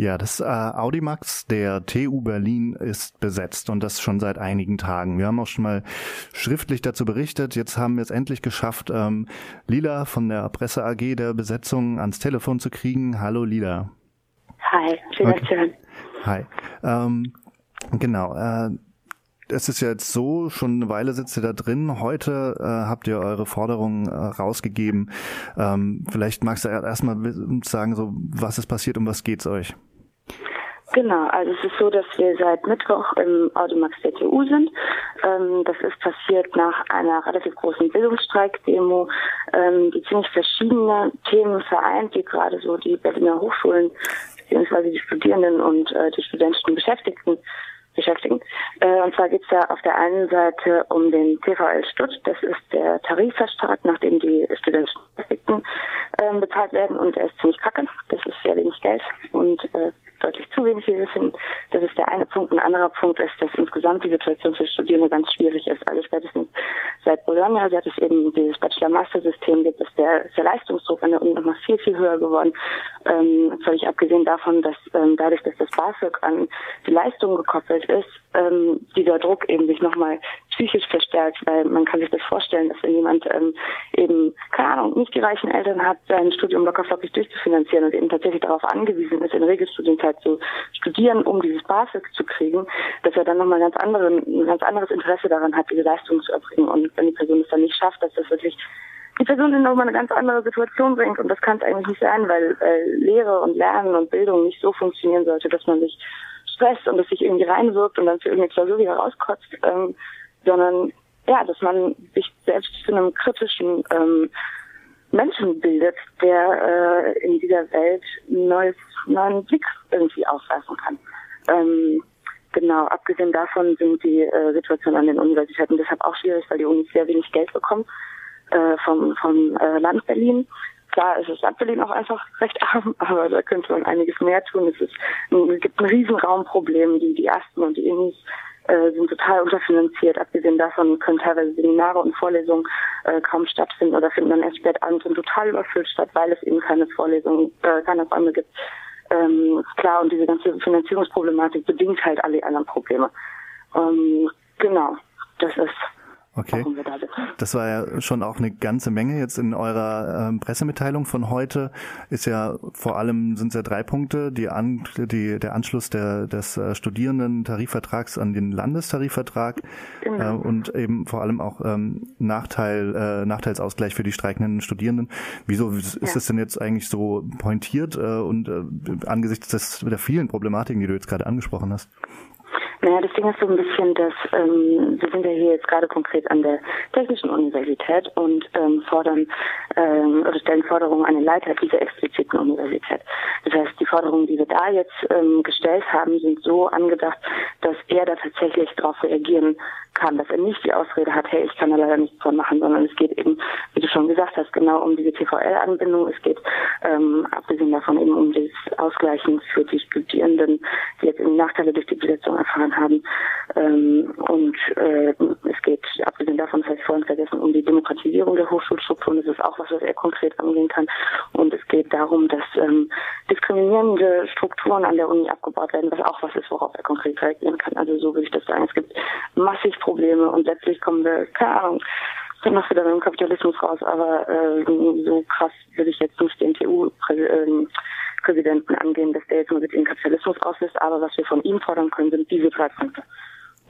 Ja, das äh, Audimax der TU Berlin ist besetzt und das schon seit einigen Tagen. Wir haben auch schon mal schriftlich dazu berichtet. Jetzt haben wir es endlich geschafft, ähm, Lila von der Presse AG der Besetzung ans Telefon zu kriegen. Hallo Lila. Hi, schön okay. zu hören. Hi. Ähm, genau. Äh, es ist ja jetzt so, schon eine Weile sitzt ihr da drin. Heute äh, habt ihr eure Forderungen äh, rausgegeben. Ähm, vielleicht magst du erstmal sagen, so was ist passiert, um was geht's euch? Genau, also es ist so, dass wir seit Mittwoch im Audimax der TU sind. Ähm, das ist passiert nach einer relativ großen Bildungsstreik-Demo, ähm, die ziemlich verschiedene Themen vereint, die gerade so die Berliner Hochschulen beziehungsweise die Studierenden und äh, die studentischen Beschäftigten beschäftigen. Äh, und zwar geht es da auf der einen Seite um den TVL Stutt. Das ist der Tarifvertrag, nachdem die studentischen Beschäftigten äh, bezahlt werden und er ist ziemlich kacke. Das ist sehr wenig Geld und äh, deutlich zu wenig, wie wir finden. Das ist der eine Punkt. Ein anderer Punkt ist, dass insgesamt die Situation für Studierende ganz schwierig ist. Also spätestens seit Bologna, seit es eben dieses Bachelor-Master-System gibt, ist der, der Leistungsdruck an der Uni nochmal viel, viel höher geworden. Ähm, völlig abgesehen davon, dass ähm, dadurch, dass das BAföG an die Leistung gekoppelt ist, ähm, dieser Druck eben sich nochmal psychisch verstärkt, weil man kann sich das vorstellen, dass wenn jemand ähm, eben, keine Ahnung, nicht die reichen Eltern hat, sein Studium lockerflockig durchzufinanzieren und eben tatsächlich darauf angewiesen ist, in Regelstudienzeit zu studieren, um dieses BAföG zu kriegen, dass er dann nochmal ganz anderen, ein ganz anderes Interesse daran hat, diese Leistung zu erbringen. Und wenn die Person es dann nicht schafft, dass das wirklich die Person in nochmal eine ganz andere Situation bringt. Und das kann es eigentlich nicht sein, weil äh, Lehre und Lernen und Bildung nicht so funktionieren sollte, dass man sich stresst und es sich irgendwie reinwirkt und dann für irgendeine Klausur wieder rauskotzt, ähm, sondern ja, dass man sich selbst zu einem kritischen ähm, Menschen bildet, der äh, in dieser Welt einen neues, neuen Blick irgendwie aufweisen kann. Ähm, genau, abgesehen davon sind die äh, Situationen an den Universitäten deshalb auch schwierig, weil die Unis sehr wenig Geld bekommen äh, vom, vom äh, Land Berlin. Klar ist das Land Berlin auch einfach recht arm, aber da könnte man einiges mehr tun. Es, ist, es gibt ein Riesenraumproblem, die, die Asten und die Unis äh, sind total unterfinanziert. Abgesehen davon können teilweise Seminare und Vorlesungen äh, kaum stattfinden oder finden dann erst spät abends und total überfüllt statt, weil es eben keine Vorlesungen, äh, keine Räume gibt. Ähm, klar, und diese ganze Finanzierungsproblematik bedingt halt alle anderen Probleme. Ähm, genau, das ist Okay. Das war ja schon auch eine ganze Menge jetzt in eurer ähm, Pressemitteilung von heute. Ist ja vor allem sind es ja drei Punkte: die, An die der Anschluss der, des äh, Studierendentarifvertrags an den Landestarifvertrag genau. äh, und eben vor allem auch ähm, Nachteil äh, Nachteilsausgleich für die streikenden Studierenden. Wieso ist ja. es denn jetzt eigentlich so pointiert äh, und äh, angesichts des, der vielen Problematiken, die du jetzt gerade angesprochen hast? Naja, das Ding ist so ein bisschen, dass ähm, wir sind ja hier jetzt gerade konkret an der Technischen Universität und ähm, fordern ähm, oder stellen Forderungen an den Leiter dieser expliziten Universität. Das heißt, die Forderungen, die wir da jetzt ähm, gestellt haben, sind so angedacht, dass er da tatsächlich darauf reagieren kann, dass er nicht die Ausrede hat, hey, ich kann da leider nichts von machen, sondern es geht eben, wie du schon gesagt hast, genau um diese TVL-Anbindung. Es geht ähm, abgesehen davon eben um das Ausgleichen für die Studierenden, die jetzt eben Nachteile durch die Besetzung erfahren haben. Ähm, und äh, es geht abgesehen davon, das habe ich vorhin vergessen, um die Demokratisierung der Hochschulstrukturen. Das ist auch was, was er konkret angehen kann. Und es geht darum, dass ähm, diskriminierende Strukturen an der Uni abgebaut werden, was auch was ist, worauf er konkret reagieren kann. Also so würde ich das sagen. Es gibt massig Probleme und letztlich kommen wir, keine Ahnung, dann noch wieder beim Kapitalismus raus, aber äh, so krass würde ich jetzt nicht den TU-Präsidenten angehen, dass der jetzt mal mit den Kapitalismus auslöst, aber was wir von ihm fordern können, sind diese drei Punkte.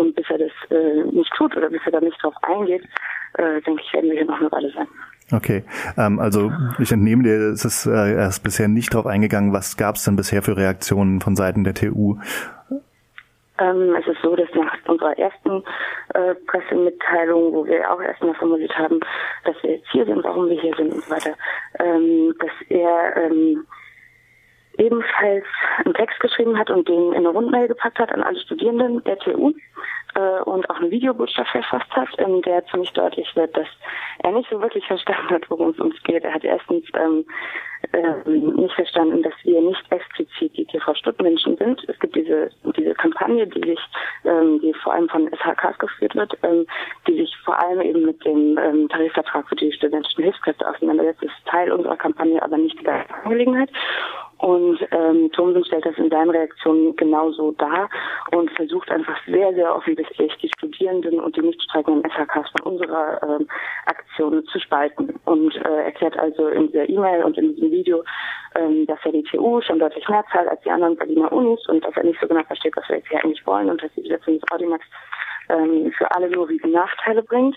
Und bis er das äh, nicht tut oder bis er da nicht drauf eingeht, äh, denke ich, werden wir hier noch eine Weile sein. Okay, ähm, also ich entnehme dir, es ist äh, erst bisher nicht drauf eingegangen. Was gab es denn bisher für Reaktionen von Seiten der TU? Ähm, es ist so, dass nach unserer ersten äh, Pressemitteilung, wo wir auch erstmal formuliert haben, dass wir jetzt hier sind, warum wir hier sind und so weiter, ähm, dass er ähm, ebenfalls einen Text geschrieben hat und den in eine Rundmail gepackt hat an alle Studierenden der TU äh, und auch eine Videobotschaft verfasst hat, in der ziemlich deutlich wird, dass er nicht so wirklich verstanden hat, worum es uns geht. Er hat erstens ähm, äh, nicht verstanden, dass wir nicht explizit die TV-Stuttmenschen sind. Es gibt diese diese Kampagne, die sich, ähm, die vor allem von SHKs geführt wird, ähm, die sich vor allem eben mit dem ähm, Tarifvertrag für die studentischen Hilfskräfte auseinandersetzt. Das ist Teil unserer Kampagne, aber nicht die Angelegenheit. Und ähm, Thomsen stellt das in seinen Reaktionen genauso dar und versucht einfach sehr, sehr offensichtlich die Studierenden und die nicht streikenden SHKs von unserer ähm, Aktion zu spalten. Und äh, erklärt also in dieser E-Mail und in diesem Video, ähm, dass er die TU schon deutlich mehr zahlt als die anderen Berliner Unis und dass er nicht so genau versteht, was wir jetzt hier eigentlich wollen und dass die Besetzung des Audimax ähm, für alle nur riesen Nachteile bringt.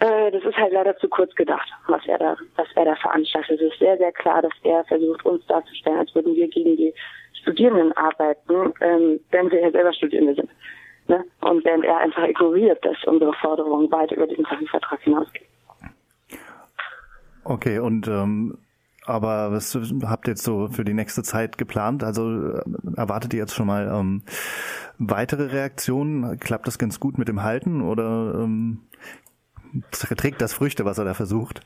Äh, das ist halt leider zu kurz gedacht, was er da, was er da veranstaltet. Es ist sehr, sehr klar, dass er versucht, uns darzustellen, als würden wir gegen die Studierenden arbeiten, ähm, wenn wir ja selber Studierende sind. Ne? Und während er einfach ignoriert, dass unsere Forderungen weit über diesen Tarifvertrag hinausgehen. Okay, und ähm, aber was habt ihr jetzt so für die nächste Zeit geplant? Also äh, erwartet ihr jetzt schon mal ähm, weitere Reaktionen? Klappt das ganz gut mit dem Halten oder ähm, trägt das Früchte, was er da versucht?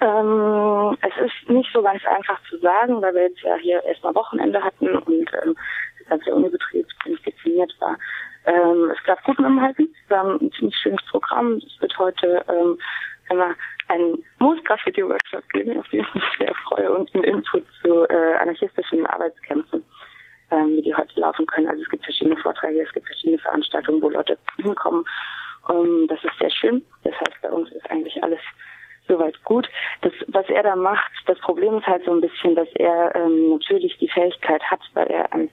Ähm, es ist nicht so ganz einfach zu sagen, weil wir jetzt ja hier erstmal Wochenende hatten und ähm, das ganze Unibetrieb dezimiert war. Ähm, es klappt gut mit dem Halten. Wir haben ein ziemlich schönes Programm. Es wird heute ähm, immer ein Moos-Graffiti-Workshop geben, auf den ich mich sehr freue, und einen Input zu äh, anarchistischen Arbeitskämpfen, ähm, wie die heute laufen können. Also es gibt verschiedene Vorträge, es gibt verschiedene Veranstaltungen, wo Leute hinkommen ähm, das ist sehr schön. Das heißt, bei uns ist eigentlich alles soweit gut. Das, was er da macht, das Problem ist halt so ein bisschen, dass er ähm, natürlich die Fähigkeit hat, weil er ein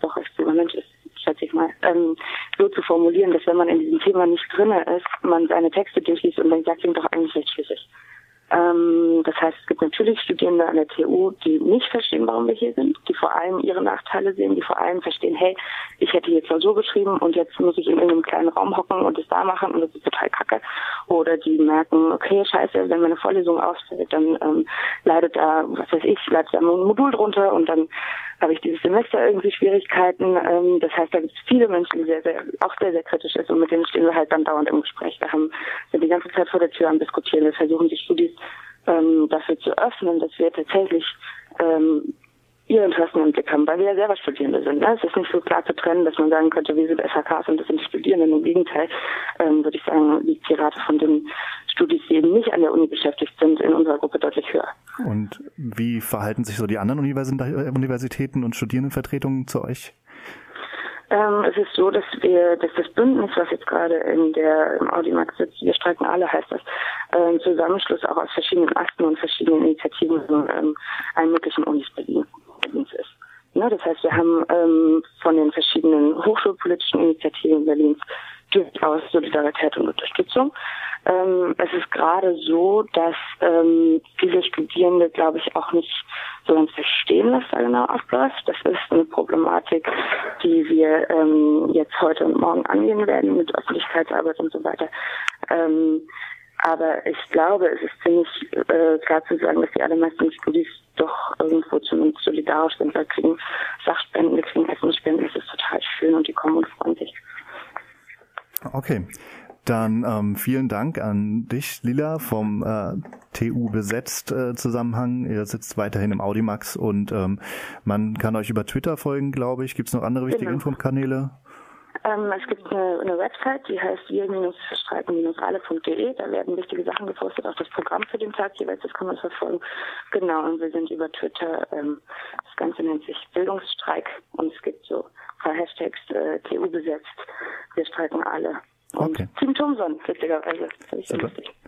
doch recht junger Mensch ist, schätze ich mal, ähm, so zu formulieren, dass wenn man in diesem Thema nicht drinne ist, man seine Texte durchliest und denkt, ja, klingt doch eigentlich recht schlüssig. Ähm, das heißt, es gibt natürlich Studierende an der TU, die nicht verstehen, warum wir hier sind, die vor allem ihre Nachteile sehen, die vor allem verstehen, hey, ich hätte hier Klausur geschrieben und jetzt muss ich in irgendeinem kleinen Raum hocken und es da machen und das ist total kacke. Oder die merken, okay, scheiße, wenn meine Vorlesung ausfällt, dann ähm, leidet da, was weiß ich, leidet da ein Modul drunter und dann habe ich dieses Semester irgendwie Schwierigkeiten. Ähm, das heißt, da gibt es viele Menschen, die sehr, sehr, auch sehr, sehr kritisch ist und mit denen stehen wir halt dann dauernd im Gespräch. Wir haben sind die ganze Zeit vor der Tür am Diskutieren. Wir versuchen die Studis ähm, dafür zu öffnen, dass wir tatsächlich ähm, ihre Interessen im Blick haben, weil wir ja selber Studierende sind. Ne? Es ist nicht so klar zu trennen, dass man sagen könnte, wir sind SHKs und das sind Studierende. Im Gegenteil, ähm, würde ich sagen, liegt die Rate von den Studis, die eben nicht an der Uni beschäftigt sind, in unserer Gruppe deutlich höher. Und wie verhalten sich so die anderen Universitäten und Studierendenvertretungen zu euch? Ähm, es ist so, dass wir, dass das Bündnis, was jetzt gerade in der im Audimax sitzt, wir streiken alle, heißt das, äh, ein Zusammenschluss auch aus verschiedenen Asten und verschiedenen Initiativen in ähm, allen möglichen Unis Berlin, Berlins ist. Ja, das heißt, wir haben ähm, von den verschiedenen hochschulpolitischen Initiativen Berlins durchaus Solidarität und Unterstützung. Ähm, es ist gerade so, dass ähm, viele Studierende, glaube ich, auch nicht so ganz verstehen, was da genau abläuft. Das ist eine Problematik, die wir ähm, jetzt heute und morgen angehen werden mit Öffentlichkeitsarbeit und so weiter. Ähm, aber ich glaube, es ist ziemlich äh, klar zu sagen, dass die allermeisten Studis doch irgendwo zumindest solidarisch sind. Wir kriegen Sachspenden, wir kriegen Essensspenden, das ist total schön und die kommen und freuen sich. Okay. Dann ähm, vielen Dank an dich, Lila, vom äh, TU besetzt äh, Zusammenhang. Ihr sitzt weiterhin im Audimax und ähm, man kann euch über Twitter folgen, glaube ich. Gibt es noch andere wichtige genau. Infokanäle? Ähm, es gibt eine, eine, Website, die heißt wir-streiten-alle.de. Da werden wichtige Sachen gepostet, auch das Programm für den Tag jeweils, das kann man verfolgen. Genau, und wir sind über Twitter, ähm, das Ganze nennt sich Bildungsstreik und es gibt so ein paar Hashtags äh, TU besetzt. Wir streiken alle. Okay. Team Thomson, witzigerweise. Das ich so lustig.